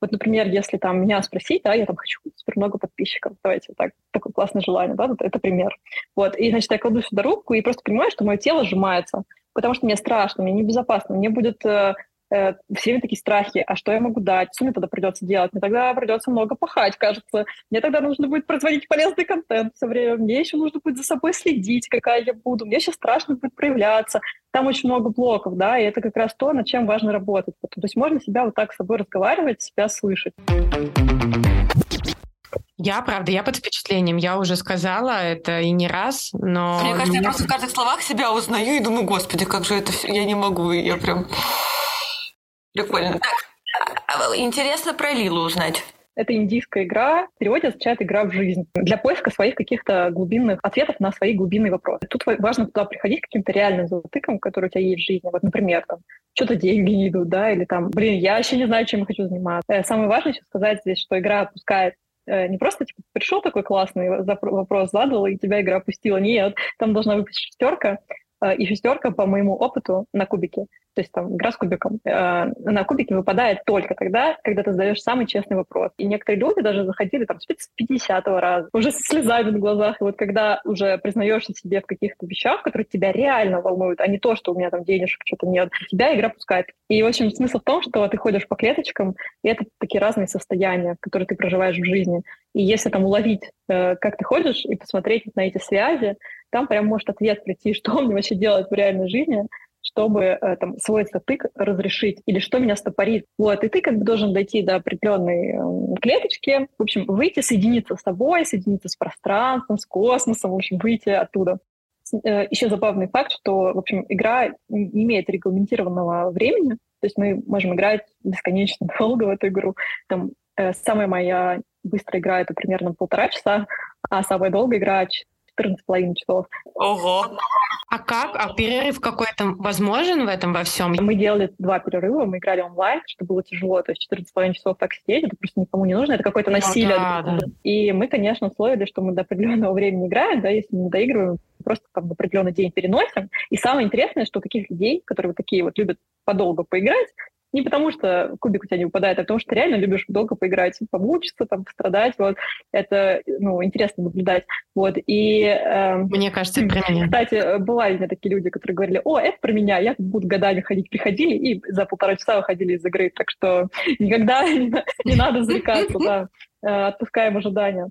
Вот, например, если там меня спросить, да, я там хочу супер много подписчиков, давайте вот так, такое классное желание, да, это, это пример. Вот, и, значит, я кладу сюда руку и просто понимаю, что мое тело сжимается, потому что мне страшно, мне небезопасно, мне будет э, э, все такие страхи, а что я могу дать, что мне тогда придется делать? Мне тогда придется много пахать, кажется. Мне тогда нужно будет производить полезный контент все время. Мне еще нужно будет за собой следить, какая я буду. Мне сейчас страшно будет проявляться. Там очень много блоков, да, и это как раз то, над чем важно работать. То есть можно себя вот так с собой разговаривать, себя слышать. Я, правда, я под впечатлением. Я уже сказала это и не раз, но... Мне кажется, я просто в каждых словах себя узнаю и думаю, господи, как же это все... Я не могу, я прям... Прикольно. Так, а, интересно про Лилу узнать. Это индийская игра. В переводе означает «игра в жизнь». Для поиска своих каких-то глубинных ответов на свои глубинные вопросы. Тут важно туда приходить к каким-то реальным затыкам, которые у тебя есть в жизни. Вот, например, там, что-то деньги не идут, да, или там, блин, я еще не знаю, чем я хочу заниматься. Э, самое важное еще сказать здесь, что игра опускает э, не просто типа пришел такой классный вопрос, задал, и тебя игра опустила. Нет, там должна выпасть шестерка, э, и шестерка, по моему опыту, на кубике то есть там игра с кубиком, э, на кубике выпадает только тогда, когда ты задаешь самый честный вопрос. И некоторые люди даже заходили там с 50 раза, уже с слезами на глазах. И вот когда уже признаешься себе в каких-то вещах, которые тебя реально волнуют, а не то, что у меня там денежек что-то нет, тебя игра пускает. И, в общем, смысл в том, что ты ходишь по клеточкам, и это такие разные состояния, которые ты проживаешь в жизни. И если там уловить, э, как ты ходишь, и посмотреть на эти связи, там прям может ответ прийти, что мне вообще делать в реальной жизни, чтобы э, там, свой затык разрешить, или что меня стопорит. Вот, и ты как бы должен дойти до определенной э, клеточки, в общем, выйти, соединиться с собой, соединиться с пространством, с космосом, в общем, выйти оттуда. Э, еще забавный факт, что, в общем, игра не имеет регламентированного времени, то есть мы можем играть бесконечно долго в эту игру. Там, э, самая моя быстрая игра — это примерно полтора часа, а самая долгая игра 14,5 часов. Ого! А как? А перерыв какой-то возможен в этом во всем? Мы делали два перерыва, мы играли онлайн, что было тяжело, то есть 14,5 часов так сидеть, это просто никому не нужно, это какое-то ну насилие. да, да. И мы, конечно, условили, что мы до определенного времени играем, да, если не доигрываем, просто там в определенный день переносим. И самое интересное, что таких людей, которые вот такие вот любят подолгу поиграть, Не потому, что кубик у тебя не выпадает, а потому, что реально любишь долго поиграть, помучиться, там, пострадать. Вот. Это, ну, интересно наблюдать. Вот. И, э, Мне кажется, это про меня. Кстати, бывали у меня такие люди, которые говорили, о, это про меня, я буду годами ходить, приходили и за полтора часа выходили из игры. Так что никогда не надо зарекаться, да, э, отпускаем ожидания.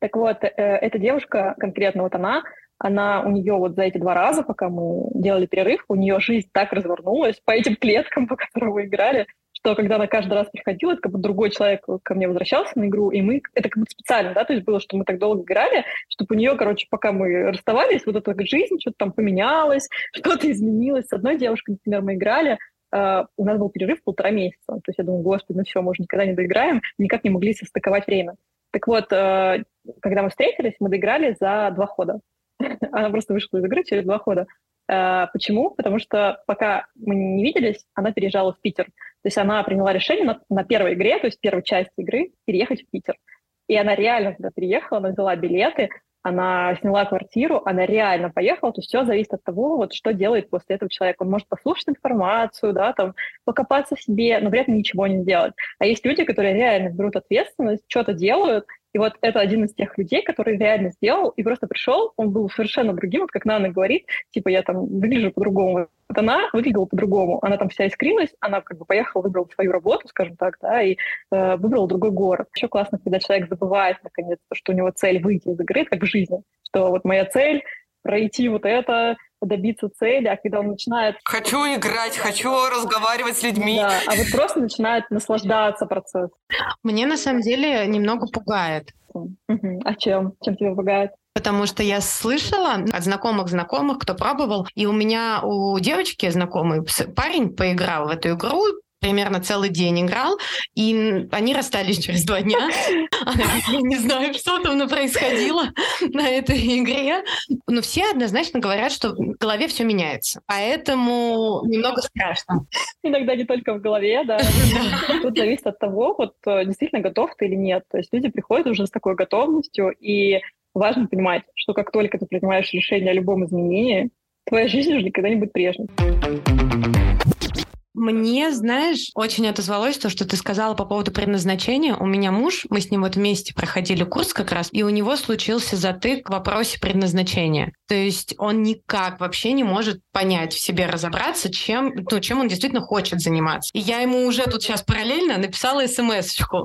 Так вот, э, эта девушка, конкретно вот она, она у нее вот за эти два раза, пока мы делали перерыв, у нее жизнь так развернулась по этим клеткам, по которым мы играли, что когда она каждый раз приходила, это как бы другой человек ко мне возвращался на игру, и мы, это как бы специально, да, то есть было, что мы так долго играли, чтобы у нее, короче, пока мы расставались, вот эта жизнь что-то там поменялось, что-то изменилось. С одной девушкой, например, мы играли, Uh, у нас был перерыв полтора месяца. То есть я думаю, господи, ну все, мы уже никогда не доиграем. Никак не могли состыковать время. Так вот, uh, когда мы встретились, мы доиграли за два хода. она просто вышла из игры через два хода. Uh, почему? Потому что пока мы не виделись, она переезжала в Питер. То есть она приняла решение на, на первой игре, то есть первой части игры, переехать в Питер. И она реально туда переехала, она взяла билеты, она сняла квартиру, она реально поехала, то есть все зависит от того, вот что делает после этого человек. Он может послушать информацию, да, там, покопаться в себе, но при этом ничего не сделать. А есть люди, которые реально берут ответственность, что-то делают, и вот это один из тех людей, который реально сделал и просто пришел, он был совершенно другим, вот как Нана говорит, типа я там выгляжу по-другому. Вот она выглядела по-другому, она там вся искрилась, она как бы поехала, выбрала свою работу, скажем так, да, и э, выбрала другой город. Еще классно, когда человек забывает наконец, что у него цель выйти из игры, как в жизни, что вот моя цель пройти вот это, добиться цели, а когда он начинает... Хочу играть, хочу разговаривать с людьми. Да, а вот просто начинает наслаждаться процессом. Мне на самом деле немного пугает. Угу. А чем? Чем тебя пугает? Потому что я слышала от знакомых знакомых, кто пробовал, и у меня у девочки знакомый парень поиграл в эту игру, примерно целый день играл, и они расстались через два дня. Я не знаю, что там происходило на этой игре. Но все однозначно говорят, что в голове все меняется. Поэтому немного страшно. Иногда не только в голове, да. Тут зависит от того, вот э, действительно готов ты или нет. То есть люди приходят уже с такой готовностью, и важно понимать, что как только ты принимаешь решение о любом изменении, твоя жизнь уже никогда не будет прежней. Мне, знаешь, очень отозвалось то, что ты сказала по поводу предназначения. У меня муж, мы с ним вот вместе проходили курс как раз, и у него случился затык в вопросе предназначения. То есть он никак вообще не может понять в себе, разобраться, чем, ну, чем он действительно хочет заниматься. И я ему уже тут сейчас параллельно написала смс-очку,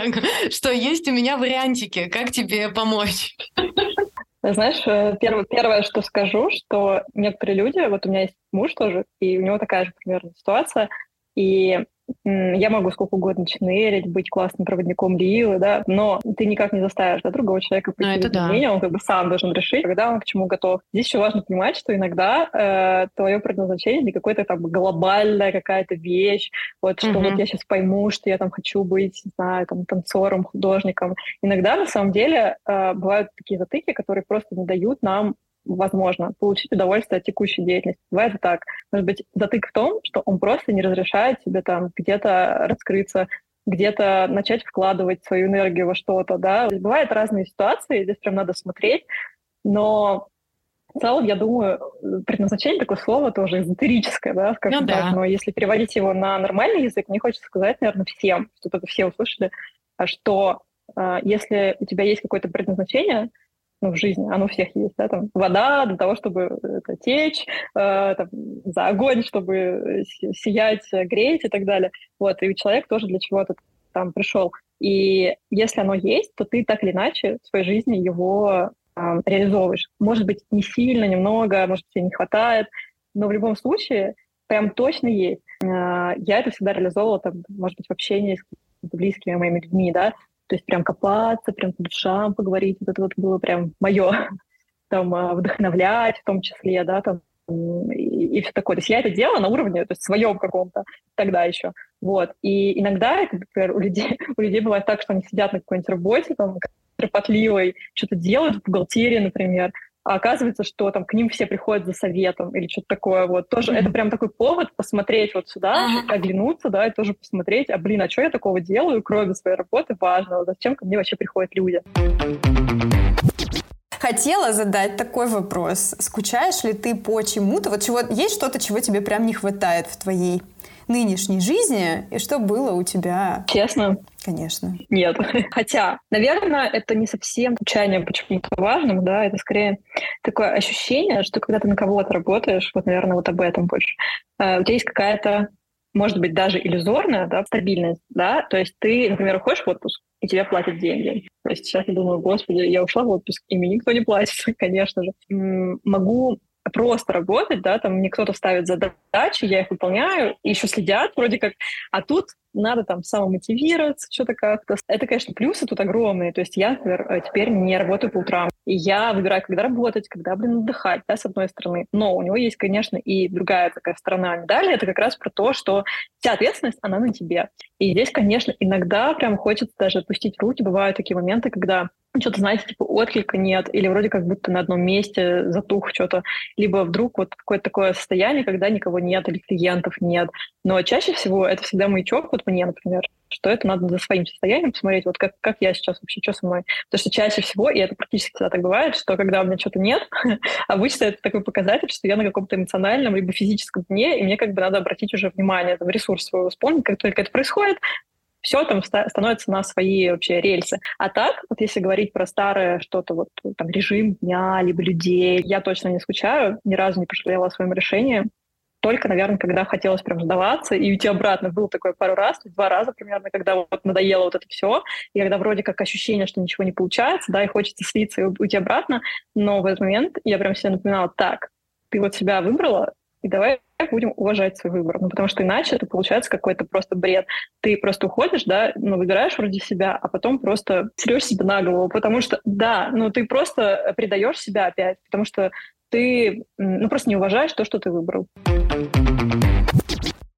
что есть у меня вариантики, как тебе помочь. Знаешь, э, первое, первое, что скажу, что некоторые люди, вот у меня есть муж тоже, и у него такая же примерно ситуация, и я могу сколько угодно ченерить, быть классным проводником Лилы, да, но ты никак не заставишь да, другого человека прийти ну, это изменения, да. он как бы сам должен решить, когда он к чему готов. Здесь еще важно понимать, что иногда э, твое предназначение не какое-то там глобальная какая-то вещь, вот что mm-hmm. вот я сейчас пойму, что я там хочу быть, не знаю, там танцором, художником. Иногда на самом деле э, бывают такие затыки, которые просто не дают нам возможно, получить удовольствие от текущей деятельности. Бывает так. Может быть, затык в том, что он просто не разрешает себе там где-то раскрыться, где-то начать вкладывать свою энергию во что-то, да. Бывают разные ситуации, здесь прям надо смотреть, но в целом, я думаю, предназначение такое слово тоже эзотерическое, да, скажем ну, так, да. но если переводить его на нормальный язык, мне хочется сказать, наверное, всем, чтобы это все услышали, что э, если у тебя есть какое-то предназначение, ну, в жизни, оно у всех есть, да, там, вода для того, чтобы это, течь, э, там, за огонь, чтобы сиять, греть и так далее. Вот, и человек тоже для чего-то там пришел. И если оно есть, то ты так или иначе в своей жизни его э, реализовываешь. Может быть, не сильно, немного, может, тебе не хватает, но в любом случае прям точно есть. Э, я это всегда реализовывала, там, может быть, в общении с близкими моими людьми, да, то есть прям копаться, прям по душам поговорить. Вот это вот было прям мое. Там а, вдохновлять в том числе, да, там и, и все такое. То есть я это делала на уровне, то есть своем каком-то тогда еще. Вот. И иногда, это, например, у людей, у людей бывает так, что они сидят на какой-нибудь работе, там, кропотливой, что-то делают в бухгалтерии, например, а оказывается, что там к ним все приходят за советом или что-то такое. Вот тоже mm-hmm. это прям такой повод посмотреть вот сюда, uh-huh. оглянуться, да, и тоже посмотреть, а блин, а что я такого делаю, кроме своей работы важного, зачем ко мне вообще приходят люди. Хотела задать такой вопрос. Скучаешь ли ты по чему-то? Вот чего, есть что-то, чего тебе прям не хватает в твоей нынешней жизни и что было у тебя? Честно? Конечно. Нет. Хотя, наверное, это не совсем звучание почему-то важным, да, это скорее такое ощущение, что когда ты на кого-то работаешь, вот, наверное, вот об этом больше, э, у тебя есть какая-то может быть, даже иллюзорная, да, стабильность, да, то есть ты, например, уходишь в отпуск, и тебе платят деньги. То есть сейчас я думаю, господи, я ушла в отпуск, и мне никто не платит, конечно же. Могу просто работать, да, там мне кто-то ставит задачи, я их выполняю, еще следят вроде как, а тут надо там самомотивироваться, что-то как-то. Это, конечно, плюсы тут огромные. То есть я, например, э, теперь не работаю по утрам. И я выбираю, когда работать, когда, блин, отдыхать, да, с одной стороны. Но у него есть, конечно, и другая такая сторона медали. Это как раз про то, что вся ответственность, она на тебе. И здесь, конечно, иногда прям хочется даже отпустить руки. Бывают такие моменты, когда что-то, знаете, типа отклика нет, или вроде как будто на одном месте затух что-то, либо вдруг вот какое-то такое состояние, когда никого нет или клиентов нет. Но чаще всего это всегда маячок, вот мне, например, что это надо за своим состоянием посмотреть, вот как, как я сейчас вообще, что со мной. Потому что чаще всего, и это практически всегда так бывает, что когда у меня что-то нет, обычно это такой показатель, что я на каком-то эмоциональном либо физическом дне, и мне как бы надо обратить уже внимание, там, ресурс свой вспомнить, как только это происходит, все там становится на свои вообще рельсы. А так, вот если говорить про старое что-то, вот там режим дня, либо людей, я точно не скучаю, ни разу не пожалела о своем решении. Только, наверное, когда хотелось прям сдаваться и уйти обратно. Было такое пару раз, два раза примерно, когда вот надоело вот это все, и когда вроде как ощущение, что ничего не получается, да, и хочется слиться и уйти обратно, но в этот момент я прям себе напоминала, так, ты вот себя выбрала, и давай будем уважать свой выбор. Ну, потому что иначе это получается какой-то просто бред. Ты просто уходишь, да, ну, выбираешь вроде себя, а потом просто срешь себе на голову, потому что, да, ну, ты просто предаешь себя опять, потому что ты, ну, просто не уважаешь то, что ты выбрал Thank you.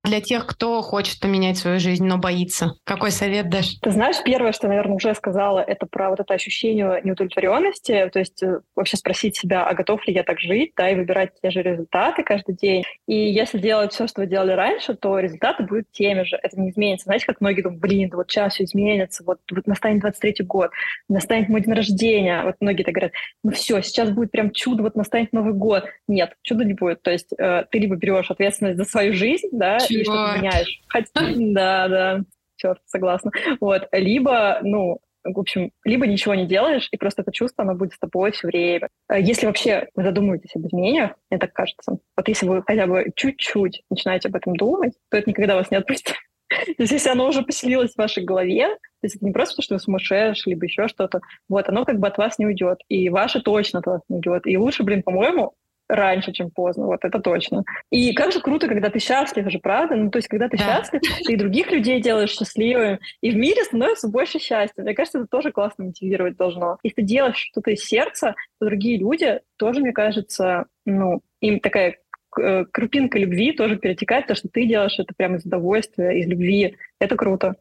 Для тех, кто хочет поменять свою жизнь, но боится? Какой совет дашь? Ты знаешь, первое, что, наверное, уже сказала, это про вот это ощущение неудовлетворенности, то есть э, вообще спросить себя, а готов ли я так жить, да, и выбирать те же результаты каждый день. И если делать все, что вы делали раньше, то результаты будут теми же, это не изменится. Знаете, как многие думают, блин, вот сейчас все изменится, вот, вот настанет 23-й год, настанет мой день рождения, вот многие так говорят, ну все, сейчас будет прям чудо, вот настанет Новый год. Нет, чуда не будет. То есть э, ты либо берешь ответственность за свою жизнь, да, и что-то меняешь. Хотя, да, да, черт, согласна. Вот. Либо, ну, в общем, либо ничего не делаешь, и просто это чувство, оно будет с тобой все время. Э, если вообще вы задумываетесь об изменениях, мне так кажется, вот если вы хотя бы чуть-чуть начинаете об этом думать, то это никогда вас не отпустит. То есть если оно уже поселилось в вашей голове, то есть это не просто, что вы сумасшедший, либо еще что-то, вот, оно как бы от вас не уйдет. И ваше точно от вас не уйдет. И лучше, блин, по-моему, раньше, чем поздно, вот это точно. И как же круто, когда ты счастлив же, правда? Ну, то есть, когда ты да. счастлив, ты и других людей делаешь счастливыми, и в мире становится больше счастья. Мне кажется, это тоже классно мотивировать должно. Если ты делаешь что-то из сердца, то другие люди тоже, мне кажется, ну, им такая э, крупинка любви тоже перетекает, то, что ты делаешь это прямо из удовольствия, из любви. Это круто.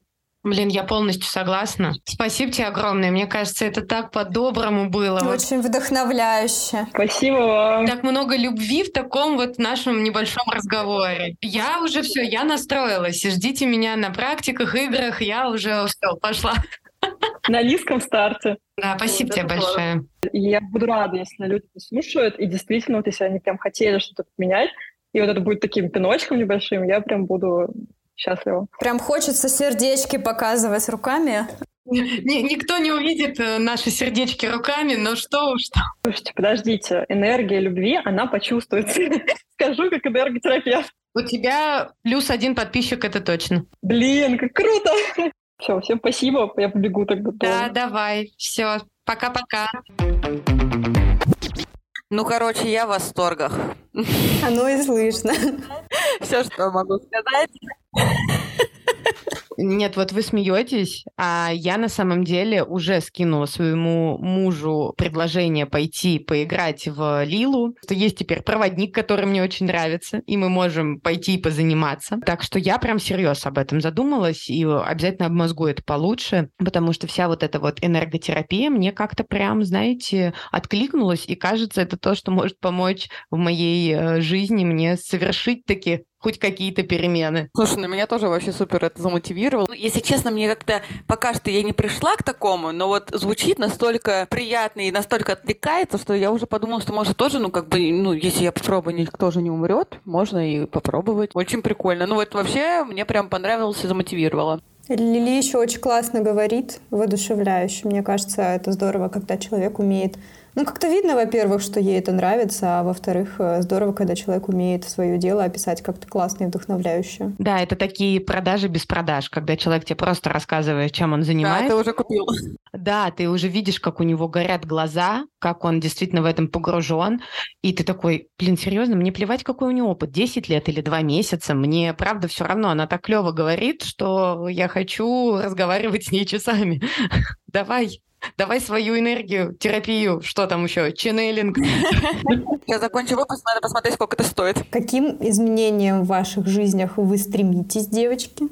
Блин, я полностью согласна. Спасибо тебе огромное. Мне кажется, это так по-доброму было. Очень вдохновляюще. Спасибо вам. Так много любви в таком вот нашем небольшом разговоре. Я уже все, я настроилась. Ждите меня на практиках, играх. Я уже все, пошла. На низком старте. Да, спасибо вот тебе большое. Я буду рада, если люди послушают, и действительно, вот если они прям хотели что-то поменять, и вот это будет таким пиночком небольшим, я прям буду счастлива. Прям хочется сердечки показывать руками. Никто не увидит э, наши сердечки руками, но что уж там. Слушайте, подождите, энергия любви, она почувствуется. Скажу, как энерготерапевт. У тебя плюс один подписчик, это точно. Блин, как круто! Все, всем спасибо, я побегу тогда. Да, давай, все, пока-пока. Ну, короче, я в восторгах. Оно и слышно. Все, что могу сказать. Нет, вот вы смеетесь, а я на самом деле уже скинула своему мужу предложение пойти поиграть в Лилу. Есть теперь проводник, который мне очень нравится, и мы можем пойти и позаниматься. Так что я прям серьезно об этом задумалась и обязательно обмозгу это получше, потому что вся вот эта вот энерготерапия мне как-то прям, знаете, откликнулась, и кажется, это то, что может помочь в моей э, жизни мне совершить таки хоть какие-то перемены. Слушай, на меня тоже вообще супер это замотивировало. Ну, если честно, мне как-то пока что я не пришла к такому, но вот звучит настолько приятно и настолько отвлекается, что я уже подумала, что может тоже, ну как бы, ну если я попробую, никто же не умрет, можно и попробовать. Очень прикольно. Ну вот вообще мне прям понравилось и замотивировало. Лили еще очень классно говорит, воодушевляюще. Мне кажется, это здорово, когда человек умеет ну, как-то видно, во-первых, что ей это нравится, а во-вторых, э, здорово, когда человек умеет свое дело описать как-то классно и вдохновляюще. Да, это такие продажи без продаж, когда человек тебе просто рассказывает, чем он занимается. Да, ты уже купил. Да, ты уже видишь, как у него горят глаза, как он действительно в этом погружен, и ты такой, блин, серьезно, мне плевать, какой у него опыт, 10 лет или 2 месяца, мне правда все равно, она так клево говорит, что я хочу разговаривать с ней часами. Давай. Давай свою энергию, терапию, что там еще, ченнелинг. Я закончу выпуск, надо посмотреть, сколько это стоит. Каким изменениям в ваших жизнях вы стремитесь, девочки?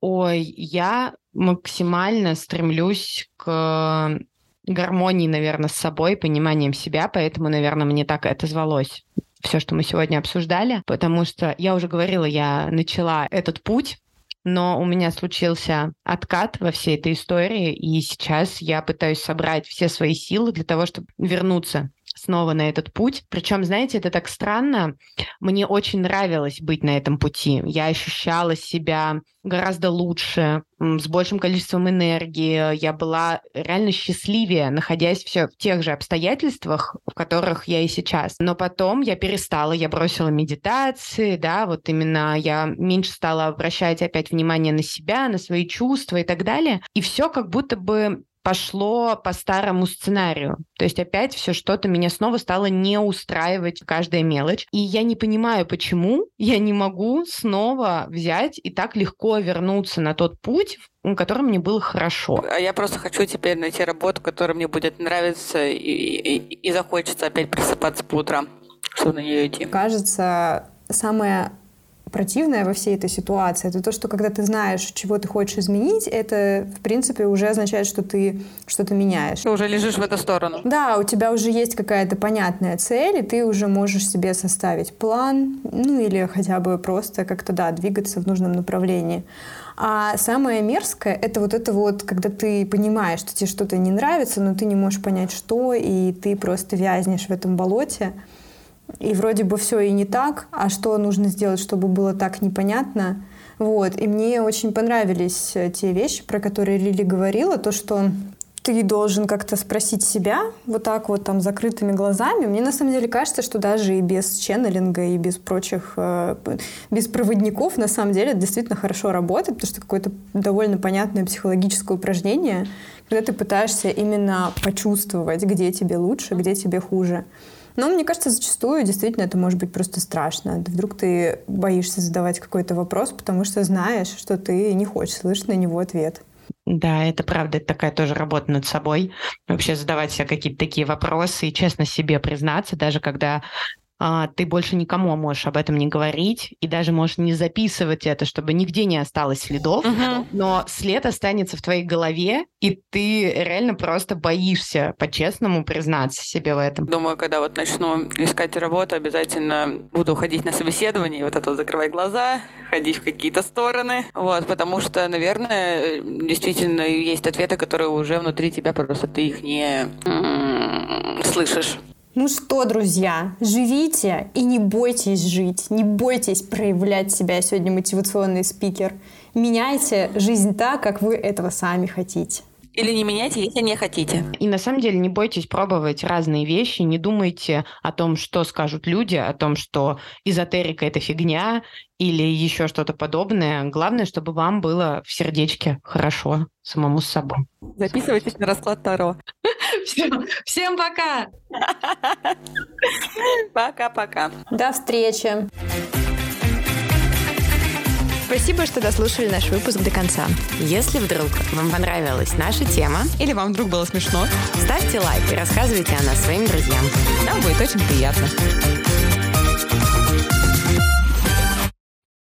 Ой, я максимально стремлюсь к гармонии, наверное, с собой, пониманием себя, поэтому, наверное, мне так это звалось все, что мы сегодня обсуждали, потому что я уже говорила, я начала этот путь но у меня случился откат во всей этой истории, и сейчас я пытаюсь собрать все свои силы для того, чтобы вернуться снова на этот путь. Причем, знаете, это так странно. Мне очень нравилось быть на этом пути. Я ощущала себя гораздо лучше, с большим количеством энергии. Я была реально счастливее, находясь все в тех же обстоятельствах, в которых я и сейчас. Но потом я перестала, я бросила медитации, да, вот именно я меньше стала обращать опять внимание на себя, на свои чувства и так далее. И все как будто бы пошло по старому сценарию. То есть опять все что-то меня снова стало не устраивать каждая мелочь. И я не понимаю, почему я не могу снова взять и так легко вернуться на тот путь, в котором мне было хорошо. А я просто хочу теперь найти работу, которая мне будет нравиться и, и, и захочется опять просыпаться по утрам, чтобы на нее идти. Кажется, самое противное во всей этой ситуации, это то, что когда ты знаешь, чего ты хочешь изменить, это, в принципе, уже означает, что ты что-то меняешь. Ты уже лежишь в эту сторону. Да, у тебя уже есть какая-то понятная цель, и ты уже можешь себе составить план, ну или хотя бы просто как-то, да, двигаться в нужном направлении. А самое мерзкое — это вот это вот, когда ты понимаешь, что тебе что-то не нравится, но ты не можешь понять, что, и ты просто вязнешь в этом болоте и вроде бы все и не так, а что нужно сделать, чтобы было так непонятно. Вот. И мне очень понравились э, те вещи, про которые Лили говорила, то, что ты должен как-то спросить себя вот так вот там закрытыми глазами. Мне на самом деле кажется, что даже и без ченнелинга, и без прочих, э, без проводников на самом деле действительно хорошо работает, потому что какое-то довольно понятное психологическое упражнение, когда ты пытаешься именно почувствовать, где тебе лучше, где тебе хуже. Но мне кажется, зачастую действительно это может быть просто страшно. Вдруг ты боишься задавать какой-то вопрос, потому что знаешь, что ты не хочешь слышать на него ответ. Да, это правда, это такая тоже работа над собой. Вообще задавать себе какие-то такие вопросы и честно себе признаться, даже когда ты больше никому можешь об этом не говорить и даже можешь не записывать это, чтобы нигде не осталось следов, uh-huh. но след останется в твоей голове, и ты реально просто боишься по-честному признаться себе в этом. Думаю, когда вот начну искать работу, обязательно буду ходить на собеседование, вот это вот закрывать глаза, ходить в какие-то стороны, вот, потому что, наверное, действительно есть ответы, которые уже внутри тебя, просто ты их не слышишь. Ну что, друзья, живите и не бойтесь жить, не бойтесь проявлять себя. Сегодня мотивационный спикер. Меняйте жизнь так, как вы этого сами хотите. Или не меняйте, если не хотите. И на самом деле не бойтесь пробовать разные вещи, не думайте о том, что скажут люди, о том, что эзотерика — это фигня или еще что-то подобное. Главное, чтобы вам было в сердечке хорошо самому с собой. Записывайтесь на расклад Таро. Все. Всем пока! Пока-пока. До встречи. Спасибо, что дослушали наш выпуск до конца. Если вдруг вам понравилась наша тема, или вам вдруг было смешно, ставьте лайк и рассказывайте о нас своим друзьям. Нам будет очень приятно.